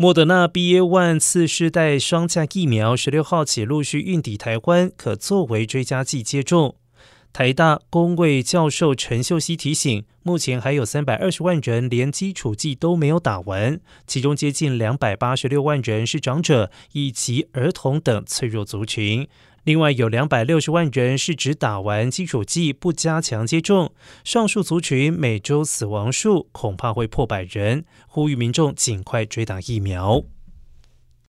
莫德纳 BA One 次世代双价疫苗十六号起陆续运抵台湾，可作为追加剂接种。台大公卫教授陈秀熙提醒，目前还有三百二十万人连基础剂都没有打完，其中接近两百八十六万人是长者以及儿童等脆弱族群。另外有两百六十万人是指打完基础剂不加强接种，上述族群每周死亡数恐怕会破百人，呼吁民众尽快追打疫苗。